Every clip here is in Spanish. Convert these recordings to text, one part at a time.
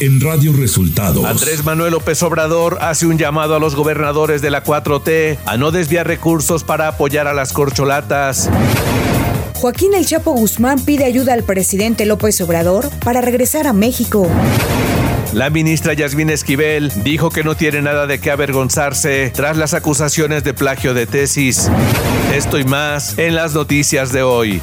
en Radio Resultados. Andrés Manuel López Obrador hace un llamado a los gobernadores de la 4T a no desviar recursos para apoyar a las corcholatas. Joaquín El Chapo Guzmán pide ayuda al presidente López Obrador para regresar a México. La ministra Yasmín Esquivel dijo que no tiene nada de qué avergonzarse tras las acusaciones de plagio de tesis. Esto y más en las noticias de hoy.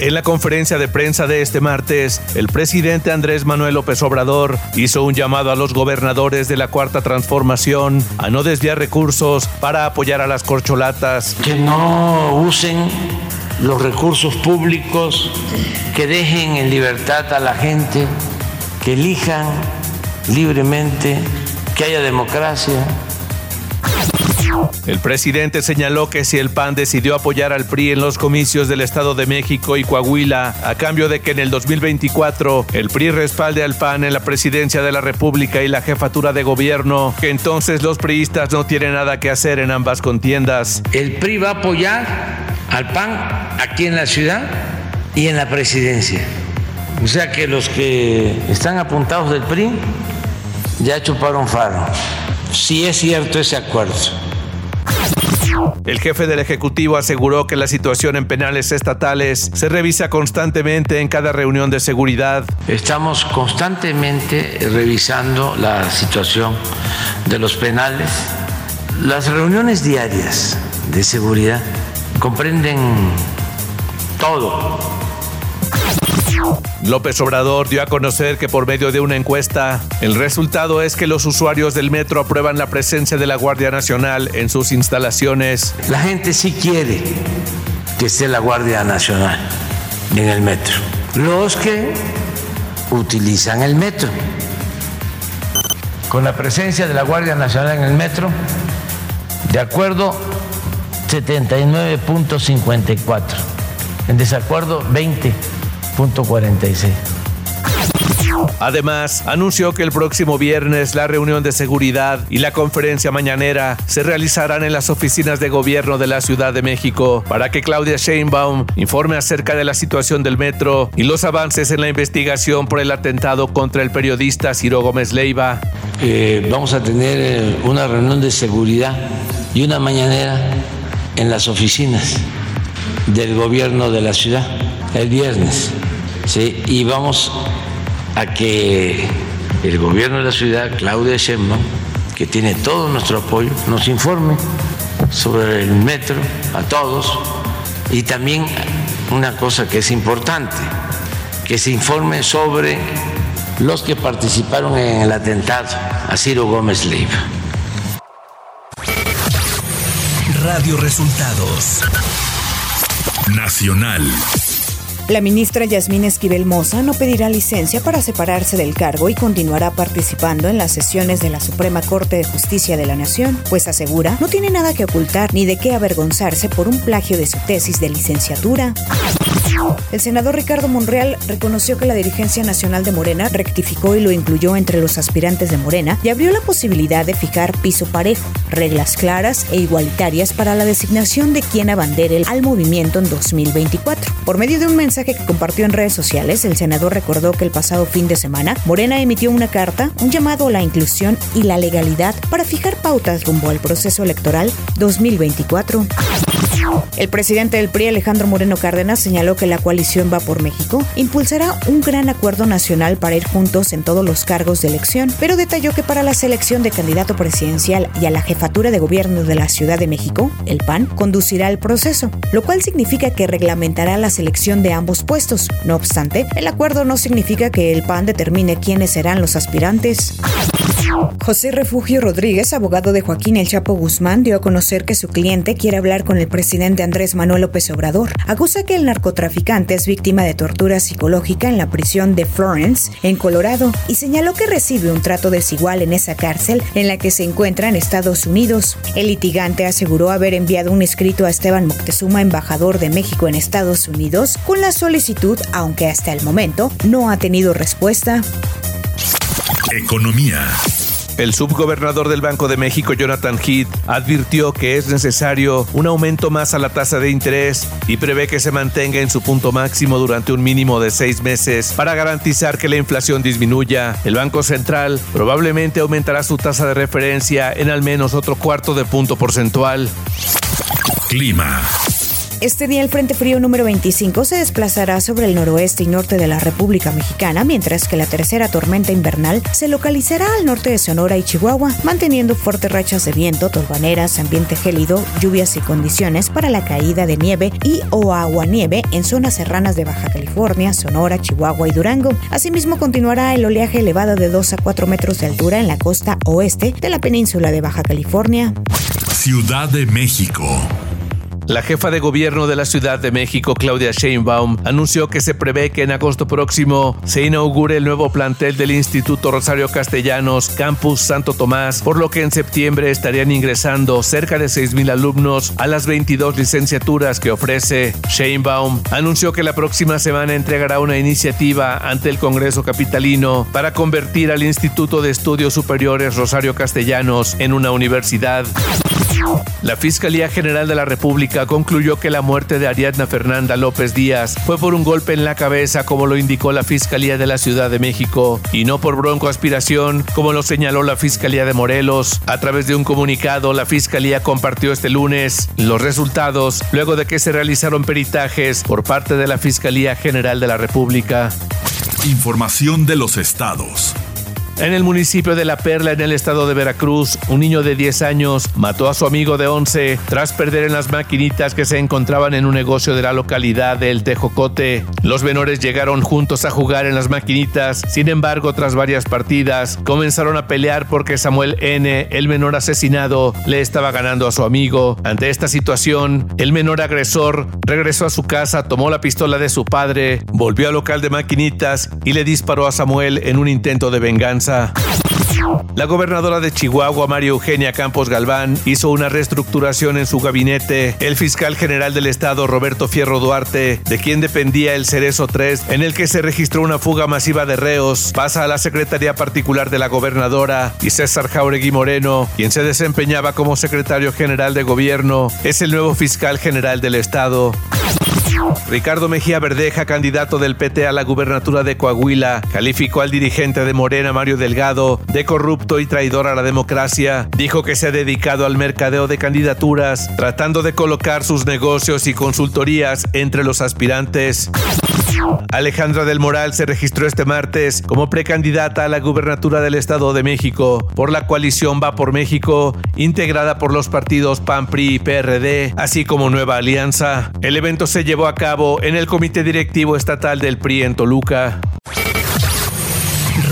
En la conferencia de prensa de este martes, el presidente Andrés Manuel López Obrador hizo un llamado a los gobernadores de la Cuarta Transformación a no desviar recursos para apoyar a las corcholatas. Que no usen los recursos públicos, que dejen en libertad a la gente, que elijan libremente, que haya democracia. El presidente señaló que si el PAN decidió apoyar al PRI en los comicios del Estado de México y Coahuila, a cambio de que en el 2024 el PRI respalde al PAN en la presidencia de la República y la jefatura de gobierno, que entonces los priistas no tienen nada que hacer en ambas contiendas. El PRI va a apoyar al PAN aquí en la ciudad y en la presidencia. O sea que los que están apuntados del PRI ya chuparon faro. Si es cierto ese acuerdo. El jefe del Ejecutivo aseguró que la situación en penales estatales se revisa constantemente en cada reunión de seguridad. Estamos constantemente revisando la situación de los penales. Las reuniones diarias de seguridad comprenden todo. López Obrador dio a conocer que por medio de una encuesta, el resultado es que los usuarios del metro aprueban la presencia de la Guardia Nacional en sus instalaciones. La gente sí quiere que esté la Guardia Nacional en el metro. Los que utilizan el metro. Con la presencia de la Guardia Nacional en el metro, de acuerdo 79.54. En desacuerdo 20.46. Además, anunció que el próximo viernes la reunión de seguridad y la conferencia mañanera se realizarán en las oficinas de gobierno de la Ciudad de México para que Claudia Sheinbaum informe acerca de la situación del metro y los avances en la investigación por el atentado contra el periodista Ciro Gómez Leiva. Eh, vamos a tener eh, una reunión de seguridad y una mañanera en las oficinas del gobierno de la ciudad el viernes. ¿Sí? Y vamos a que el gobierno de la ciudad, Claudia Sheinbaum, que tiene todo nuestro apoyo, nos informe sobre el metro a todos y también una cosa que es importante, que se informe sobre los que participaron en el atentado a Ciro Gómez Leiva. Radio Resultados. Nacional. La ministra Yasmín Esquivel Moza no pedirá licencia para separarse del cargo y continuará participando en las sesiones de la Suprema Corte de Justicia de la Nación, pues asegura no tiene nada que ocultar ni de qué avergonzarse por un plagio de su tesis de licenciatura. El senador Ricardo Monreal reconoció que la dirigencia nacional de Morena rectificó y lo incluyó entre los aspirantes de Morena y abrió la posibilidad de fijar piso parejo, reglas claras e igualitarias para la designación de quien abandere al movimiento en 2024. Por medio de un mensaje que compartió en redes sociales, el senador recordó que el pasado fin de semana Morena emitió una carta, un llamado a la inclusión y la legalidad para fijar pautas rumbo al proceso electoral 2024. El presidente del PRI, Alejandro Moreno Cárdenas, señaló que la coalición Va por México impulsará un gran acuerdo nacional para ir juntos en todos los cargos de elección, pero detalló que para la selección de candidato presidencial y a la jefatura de gobierno de la Ciudad de México, el PAN conducirá el proceso, lo cual significa que reglamentará la selección de ambos puestos. No obstante, el acuerdo no significa que el PAN determine quiénes serán los aspirantes. José Refugio Rodríguez, abogado de Joaquín El Chapo Guzmán, dio a conocer que su cliente quiere hablar con el presidente Andrés Manuel López Obrador. Acusa que el narcotraficante es víctima de tortura psicológica en la prisión de Florence, en Colorado, y señaló que recibe un trato desigual en esa cárcel en la que se encuentra en Estados Unidos. El litigante aseguró haber enviado un escrito a Esteban Moctezuma, embajador de México en Estados Unidos, con la solicitud, aunque hasta el momento no ha tenido respuesta. Economía. El subgobernador del Banco de México, Jonathan Heath, advirtió que es necesario un aumento más a la tasa de interés y prevé que se mantenga en su punto máximo durante un mínimo de seis meses para garantizar que la inflación disminuya. El Banco Central probablemente aumentará su tasa de referencia en al menos otro cuarto de punto porcentual. Clima. Este día el Frente Frío número 25 se desplazará sobre el noroeste y norte de la República Mexicana, mientras que la tercera tormenta invernal se localizará al norte de Sonora y Chihuahua, manteniendo fuertes rachas de viento, torbaneras, ambiente gélido, lluvias y condiciones para la caída de nieve y o agua nieve en zonas serranas de Baja California, Sonora, Chihuahua y Durango. Asimismo, continuará el oleaje elevado de 2 a 4 metros de altura en la costa oeste de la península de Baja California. Ciudad de México. La jefa de gobierno de la Ciudad de México, Claudia Sheinbaum, anunció que se prevé que en agosto próximo se inaugure el nuevo plantel del Instituto Rosario Castellanos, Campus Santo Tomás, por lo que en septiembre estarían ingresando cerca de 6.000 alumnos a las 22 licenciaturas que ofrece. Sheinbaum anunció que la próxima semana entregará una iniciativa ante el Congreso Capitalino para convertir al Instituto de Estudios Superiores Rosario Castellanos en una universidad. La Fiscalía General de la República concluyó que la muerte de Ariadna Fernanda López Díaz fue por un golpe en la cabeza, como lo indicó la Fiscalía de la Ciudad de México, y no por broncoaspiración, como lo señaló la Fiscalía de Morelos. A través de un comunicado, la Fiscalía compartió este lunes los resultados luego de que se realizaron peritajes por parte de la Fiscalía General de la República. Información de los estados. En el municipio de La Perla, en el estado de Veracruz, un niño de 10 años mató a su amigo de 11 tras perder en las maquinitas que se encontraban en un negocio de la localidad del Tejocote. Los menores llegaron juntos a jugar en las maquinitas, sin embargo, tras varias partidas, comenzaron a pelear porque Samuel N., el menor asesinado, le estaba ganando a su amigo. Ante esta situación, el menor agresor regresó a su casa, tomó la pistola de su padre, volvió al local de maquinitas y le disparó a Samuel en un intento de venganza. La gobernadora de Chihuahua, María Eugenia Campos Galván, hizo una reestructuración en su gabinete. El fiscal general del estado, Roberto Fierro Duarte, de quien dependía el Cerezo 3, en el que se registró una fuga masiva de reos, pasa a la Secretaría Particular de la Gobernadora y César Jauregui Moreno, quien se desempeñaba como secretario general de gobierno, es el nuevo fiscal general del estado. Ricardo Mejía Verdeja, candidato del PT a la gubernatura de Coahuila, calificó al dirigente de Morena, Mario Delgado, de corrupto y traidor a la democracia. Dijo que se ha dedicado al mercadeo de candidaturas, tratando de colocar sus negocios y consultorías entre los aspirantes. Alejandra del Moral se registró este martes como precandidata a la gubernatura del Estado de México por la coalición Va por México, integrada por los partidos PAN, PRI y PRD, así como Nueva Alianza. El evento se llevó a cabo en el Comité Directivo Estatal del PRI en Toluca.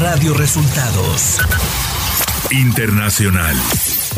Radio Resultados. Internacional.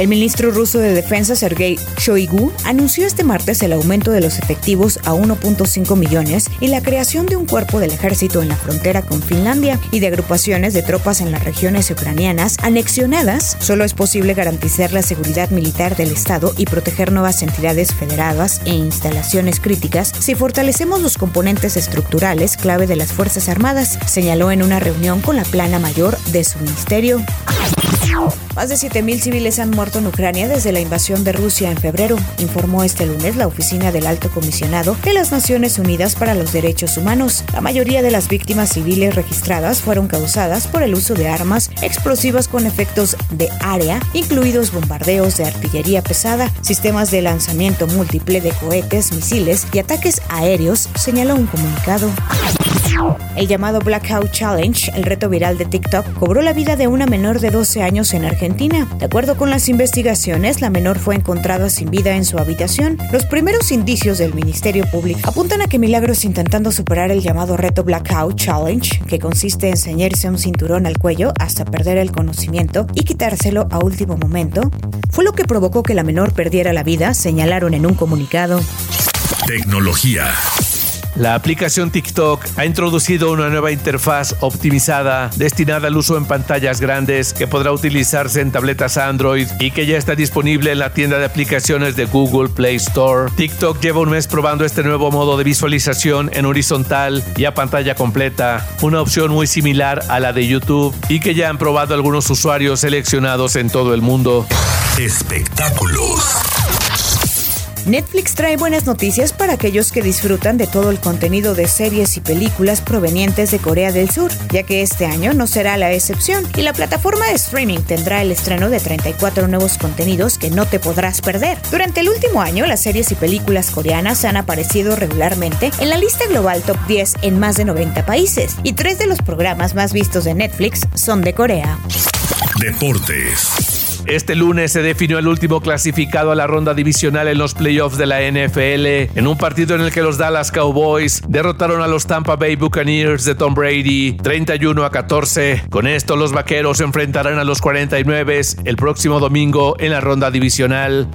El ministro ruso de Defensa, Sergei Shoigu, anunció este martes el aumento de los efectivos a 1.5 millones y la creación de un cuerpo del ejército en la frontera con Finlandia y de agrupaciones de tropas en las regiones ucranianas anexionadas. Solo es posible garantizar la seguridad militar del Estado y proteger nuevas entidades federadas e instalaciones críticas si fortalecemos los componentes estructurales clave de las Fuerzas Armadas, señaló en una reunión con la plana mayor de su ministerio. Más de 7.000 civiles han muerto en Ucrania desde la invasión de Rusia en febrero, informó este lunes la oficina del Alto Comisionado de las Naciones Unidas para los Derechos Humanos. La mayoría de las víctimas civiles registradas fueron causadas por el uso de armas explosivas con efectos de área, incluidos bombardeos de artillería pesada, sistemas de lanzamiento múltiple de cohetes, misiles y ataques aéreos, señaló un comunicado. El llamado Blackout Challenge, el reto viral de TikTok, cobró la vida de una menor de 12 años en Argentina. De acuerdo con las investigaciones, la menor fue encontrada sin vida en su habitación. Los primeros indicios del Ministerio Público apuntan a que Milagros intentando superar el llamado reto Blackout Challenge, que consiste en ceñirse un cinturón al cuello hasta perder el conocimiento y quitárselo a último momento, fue lo que provocó que la menor perdiera la vida, señalaron en un comunicado. Tecnología. La aplicación TikTok ha introducido una nueva interfaz optimizada destinada al uso en pantallas grandes que podrá utilizarse en tabletas Android y que ya está disponible en la tienda de aplicaciones de Google Play Store. TikTok lleva un mes probando este nuevo modo de visualización en horizontal y a pantalla completa, una opción muy similar a la de YouTube y que ya han probado algunos usuarios seleccionados en todo el mundo. Espectáculos. Netflix trae buenas noticias para aquellos que disfrutan de todo el contenido de series y películas provenientes de Corea del Sur, ya que este año no será la excepción y la plataforma de streaming tendrá el estreno de 34 nuevos contenidos que no te podrás perder. Durante el último año, las series y películas coreanas han aparecido regularmente en la lista global top 10 en más de 90 países y tres de los programas más vistos de Netflix son de Corea. Deportes. Este lunes se definió el último clasificado a la ronda divisional en los playoffs de la NFL, en un partido en el que los Dallas Cowboys derrotaron a los Tampa Bay Buccaneers de Tom Brady 31 a 14. Con esto los Vaqueros se enfrentarán a los 49 el próximo domingo en la ronda divisional.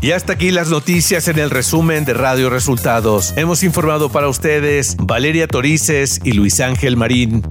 Y hasta aquí las noticias en el resumen de Radio Resultados. Hemos informado para ustedes Valeria Torices y Luis Ángel Marín.